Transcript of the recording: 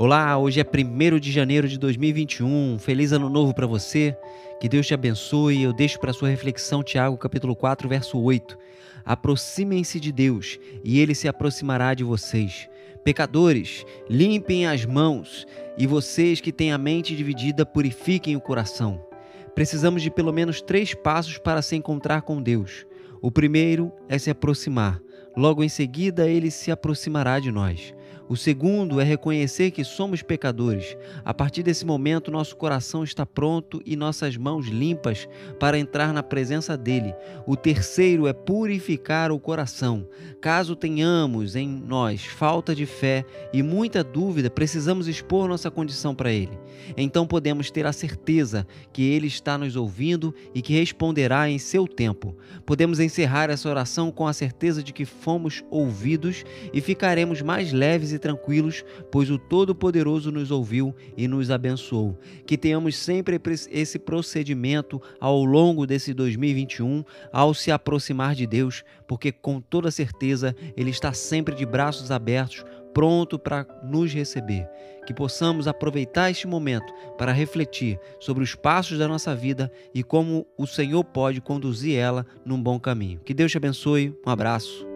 Olá, hoje é 1 de janeiro de 2021. Feliz ano novo para você. Que Deus te abençoe. Eu deixo para sua reflexão Tiago capítulo 4, verso 8. Aproximem-se de Deus, e ele se aproximará de vocês. Pecadores, limpem as mãos, e vocês que têm a mente dividida, purifiquem o coração. Precisamos de pelo menos três passos para se encontrar com Deus. O primeiro é se aproximar. Logo em seguida, ele se aproximará de nós. O segundo é reconhecer que somos pecadores. A partir desse momento, nosso coração está pronto e nossas mãos limpas para entrar na presença dele. O terceiro é purificar o coração. Caso tenhamos em nós falta de fé e muita dúvida, precisamos expor nossa condição para ele. Então podemos ter a certeza que ele está nos ouvindo e que responderá em seu tempo. Podemos encerrar essa oração com a certeza de que fomos ouvidos e ficaremos mais leves e tranquilos, pois o Todo-Poderoso nos ouviu e nos abençoou. Que tenhamos sempre esse procedimento ao longo desse 2021, ao se aproximar de Deus, porque com toda certeza Ele está sempre de braços abertos pronto para nos receber. Que possamos aproveitar este momento para refletir sobre os passos da nossa vida e como o Senhor pode conduzir ela num bom caminho. Que Deus te abençoe. Um abraço.